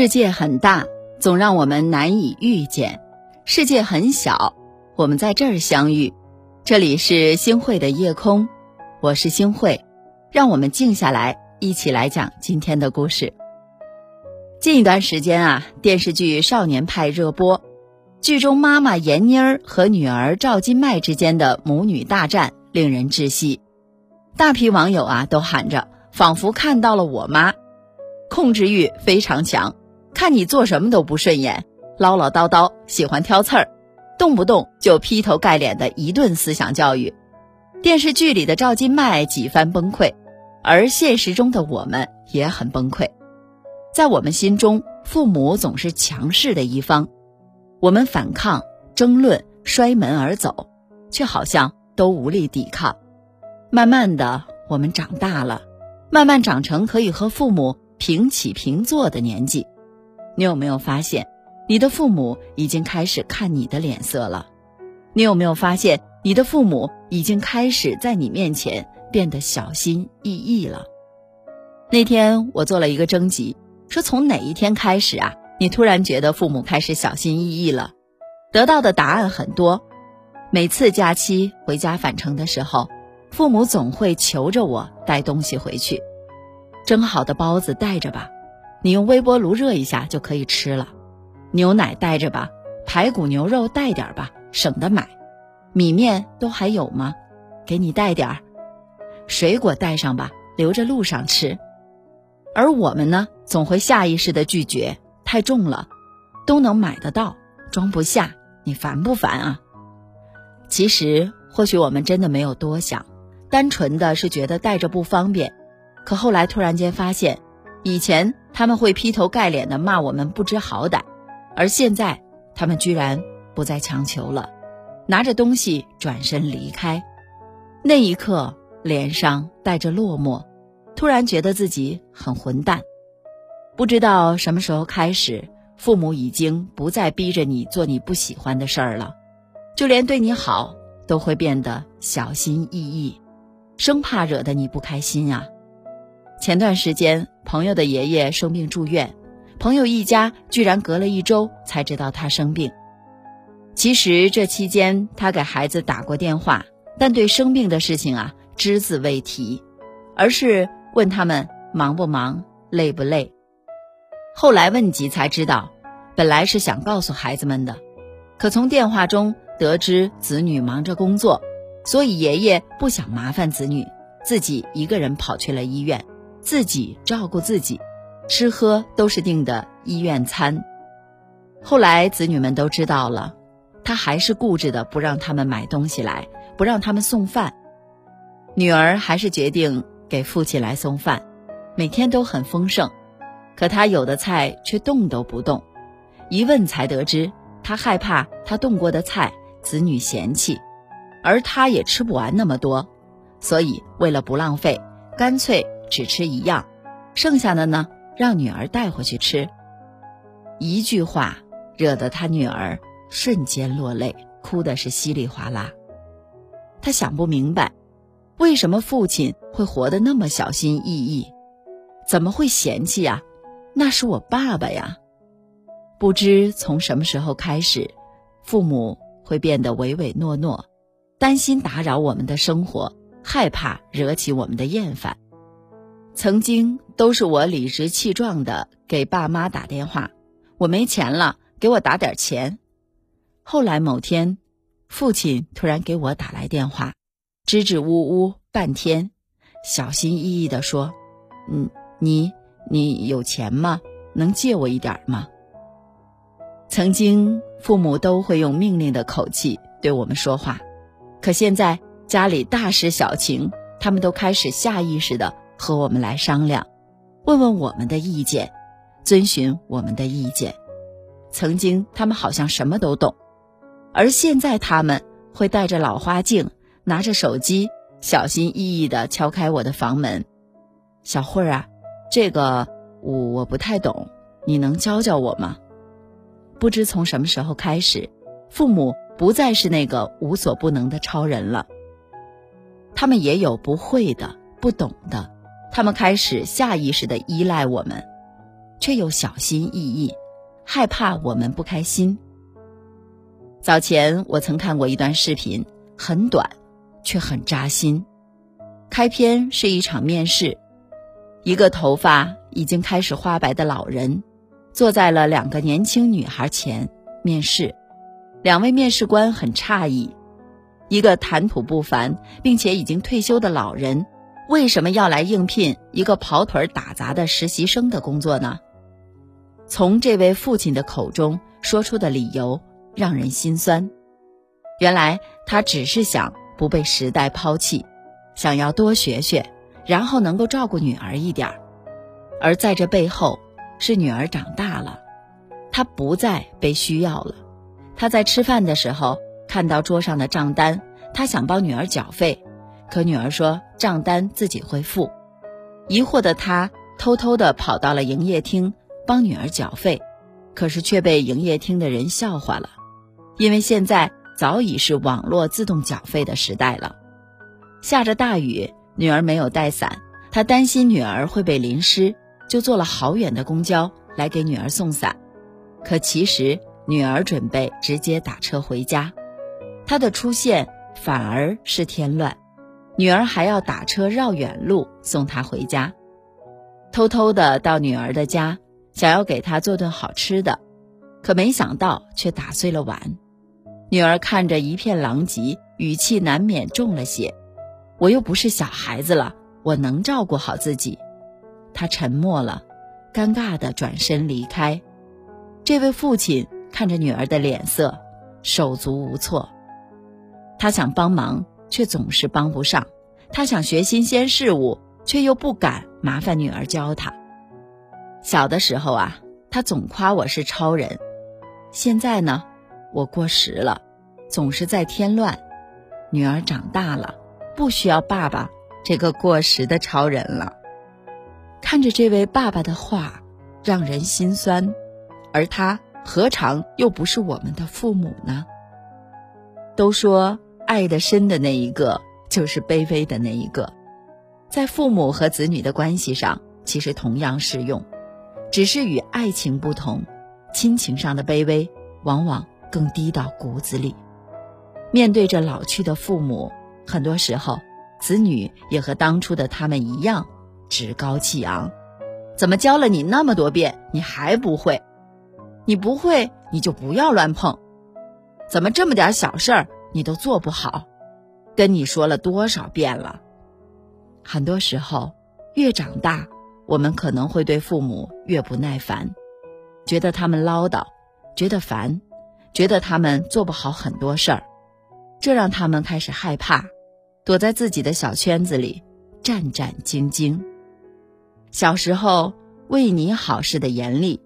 世界很大，总让我们难以遇见；世界很小，我们在这儿相遇。这里是星汇的夜空，我是星汇，让我们静下来，一起来讲今天的故事。近一段时间啊，电视剧《少年派》热播，剧中妈妈闫妮儿和女儿赵今麦之间的母女大战令人窒息，大批网友啊都喊着，仿佛看到了我妈。控制欲非常强，看你做什么都不顺眼，唠唠叨叨，喜欢挑刺儿，动不动就劈头盖脸的一顿思想教育。电视剧里的赵今麦几番崩溃，而现实中的我们也很崩溃。在我们心中，父母总是强势的一方，我们反抗、争论、摔门而走，却好像都无力抵抗。慢慢的，我们长大了，慢慢长成可以和父母。平起平坐的年纪，你有没有发现，你的父母已经开始看你的脸色了？你有没有发现，你的父母已经开始在你面前变得小心翼翼了？那天我做了一个征集，说从哪一天开始啊，你突然觉得父母开始小心翼翼了？得到的答案很多。每次假期回家返程的时候，父母总会求着我带东西回去。蒸好的包子带着吧，你用微波炉热一下就可以吃了。牛奶带着吧，排骨牛肉带点吧，省得买。米面都还有吗？给你带点儿。水果带上吧，留着路上吃。而我们呢，总会下意识的拒绝，太重了，都能买得到，装不下，你烦不烦啊？其实，或许我们真的没有多想，单纯的是觉得带着不方便。可后来突然间发现，以前他们会劈头盖脸的骂我们不知好歹，而现在他们居然不再强求了，拿着东西转身离开。那一刻，脸上带着落寞，突然觉得自己很混蛋。不知道什么时候开始，父母已经不再逼着你做你不喜欢的事儿了，就连对你好都会变得小心翼翼，生怕惹得你不开心啊。前段时间，朋友的爷爷生病住院，朋友一家居然隔了一周才知道他生病。其实这期间，他给孩子打过电话，但对生病的事情啊只字未提，而是问他们忙不忙、累不累。后来问及才知道，本来是想告诉孩子们的，可从电话中得知子女忙着工作，所以爷爷不想麻烦子女，自己一个人跑去了医院。自己照顾自己，吃喝都是订的医院餐。后来子女们都知道了，他还是固执的不让他们买东西来，不让他们送饭。女儿还是决定给父亲来送饭，每天都很丰盛。可他有的菜却动都不动，一问才得知，他害怕他动过的菜子女嫌弃，而他也吃不完那么多，所以为了不浪费，干脆。只吃一样，剩下的呢，让女儿带回去吃。一句话惹得他女儿瞬间落泪，哭的是稀里哗啦。他想不明白，为什么父亲会活得那么小心翼翼？怎么会嫌弃呀？那是我爸爸呀！不知从什么时候开始，父母会变得唯唯诺诺，担心打扰我们的生活，害怕惹起我们的厌烦。曾经都是我理直气壮的给爸妈打电话，我没钱了，给我打点钱。后来某天，父亲突然给我打来电话，支支吾吾半天，小心翼翼的说：“嗯，你你有钱吗？能借我一点吗？”曾经父母都会用命令的口气对我们说话，可现在家里大事小情，他们都开始下意识的。和我们来商量，问问我们的意见，遵循我们的意见。曾经他们好像什么都懂，而现在他们会戴着老花镜，拿着手机，小心翼翼地敲开我的房门。小慧儿啊，这个我我不太懂，你能教教我吗？不知从什么时候开始，父母不再是那个无所不能的超人了，他们也有不会的、不懂的。他们开始下意识的依赖我们，却又小心翼翼，害怕我们不开心。早前我曾看过一段视频，很短，却很扎心。开篇是一场面试，一个头发已经开始花白的老人，坐在了两个年轻女孩前面试。两位面试官很诧异，一个谈吐不凡并且已经退休的老人，为什么要来应聘一个跑腿打杂的实习生的工作呢？从这位父亲的口中说出的理由让人心酸。原来他只是想不被时代抛弃，想要多学学，然后能够照顾女儿一点儿。而在这背后，是女儿长大了，她不再被需要了。他在吃饭的时候看到桌上的账单，他想帮女儿缴费，可女儿说账单自己会付。疑惑的他偷偷的跑到了营业厅帮女儿缴费，可是却被营业厅的人笑话了，因为现在早已是网络自动缴费的时代了。下着大雨，女儿没有带伞，他担心女儿会被淋湿，就坐了好远的公交来给女儿送伞，可其实。女儿准备直接打车回家，他的出现反而是添乱。女儿还要打车绕远路送他回家，偷偷的到女儿的家，想要给她做顿好吃的，可没想到却打碎了碗。女儿看着一片狼藉，语气难免重了些。我又不是小孩子了，我能照顾好自己。他沉默了，尴尬的转身离开。这位父亲。看着女儿的脸色，手足无措。他想帮忙，却总是帮不上；他想学新鲜事物，却又不敢麻烦女儿教他。小的时候啊，他总夸我是超人；现在呢，我过时了，总是在添乱。女儿长大了，不需要爸爸这个过时的超人了。看着这位爸爸的话，让人心酸，而他。何尝又不是我们的父母呢？都说爱的深的那一个就是卑微的那一个，在父母和子女的关系上，其实同样适用，只是与爱情不同，亲情上的卑微往往更低到骨子里。面对着老去的父母，很多时候，子女也和当初的他们一样，趾高气昂。怎么教了你那么多遍，你还不会？你不会，你就不要乱碰。怎么这么点小事儿你都做不好？跟你说了多少遍了？很多时候，越长大，我们可能会对父母越不耐烦，觉得他们唠叨，觉得烦，觉得他们做不好很多事儿，这让他们开始害怕，躲在自己的小圈子里，战战兢兢。小时候为你好似的严厉。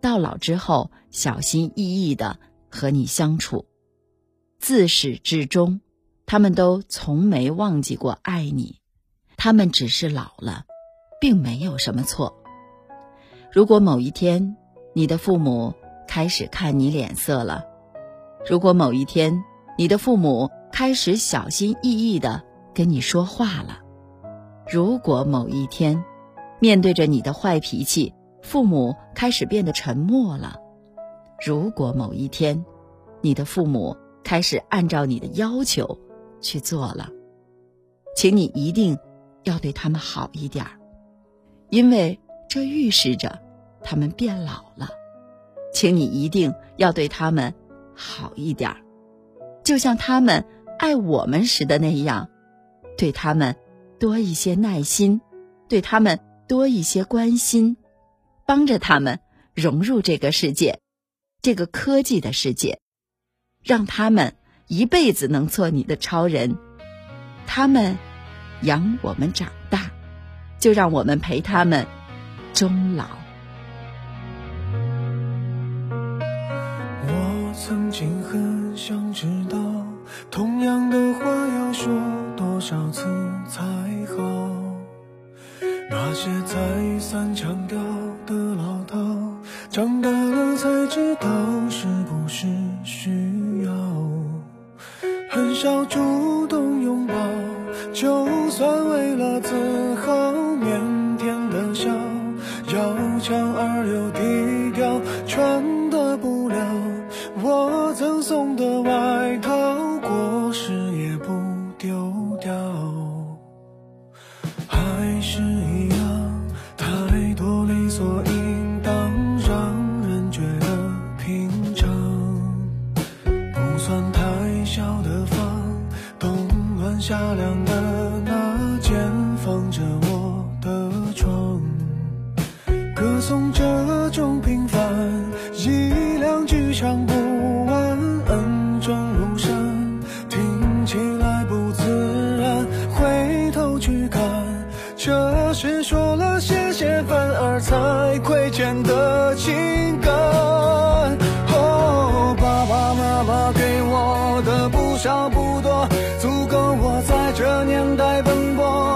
到老之后，小心翼翼的和你相处，自始至终，他们都从没忘记过爱你。他们只是老了，并没有什么错。如果某一天你的父母开始看你脸色了，如果某一天你的父母开始小心翼翼的跟你说话了，如果某一天面对着你的坏脾气，父母开始变得沉默了。如果某一天，你的父母开始按照你的要求去做了，请你一定要对他们好一点儿，因为这预示着他们变老了。请你一定要对他们好一点儿，就像他们爱我们时的那样，对他们多一些耐心，对他们多一些关心。帮着他们融入这个世界，这个科技的世界，让他们一辈子能做你的超人。他们养我们长大，就让我们陪他们终老。我曾经很想知道，同样的话要说多少次才好？那些再三强调。的唠叨，长大歌颂这种平凡，一两句唱不完，恩重如山，听起来不自然。回头去看，这是说了谢谢，反而才亏欠的情感。哦，爸爸妈妈给我的不少不多，足够我在这年代奔波，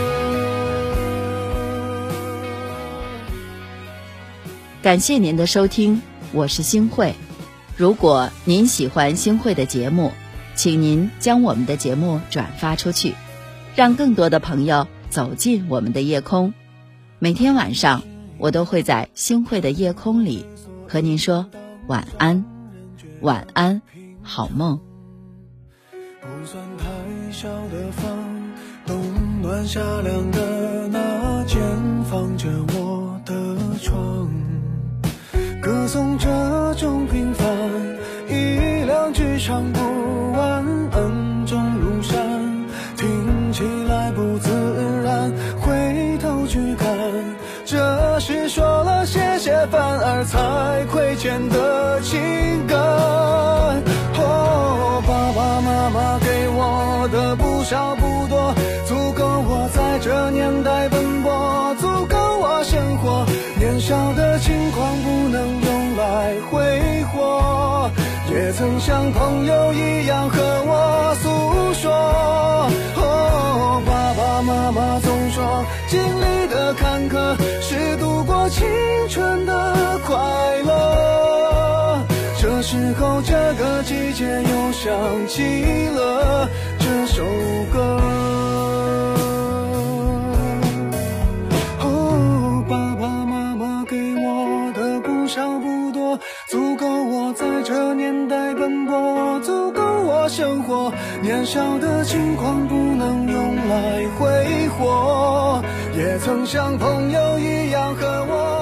感谢您的收听，我是星慧。如果您喜欢星慧的节目，请您将我们的节目转发出去，让更多的朋友走进我们的夜空。每天晚上，我都会在星慧的夜空里和您说晚安，晚安，好梦。不算太小的房，冬暖夏凉的那间放着我送这种平凡，一两句唱不完，恩重如山，听起来不自然。回头去看，这是说了谢谢，反而才亏欠的情感。哦，爸爸妈妈给我的不少不多，足够我在这年代奔波，足够我生活。年少的轻狂不能过，也曾像朋友一样和我诉说。哦，爸爸妈妈总说，经历的坎坷是度过青春的快乐。这时候，这个季节又想起了这首歌。哦，爸爸妈妈给我的不少不多，足够在这年代奔波，足够我生活。年少的轻狂不能用来挥霍，也曾像朋友一样和我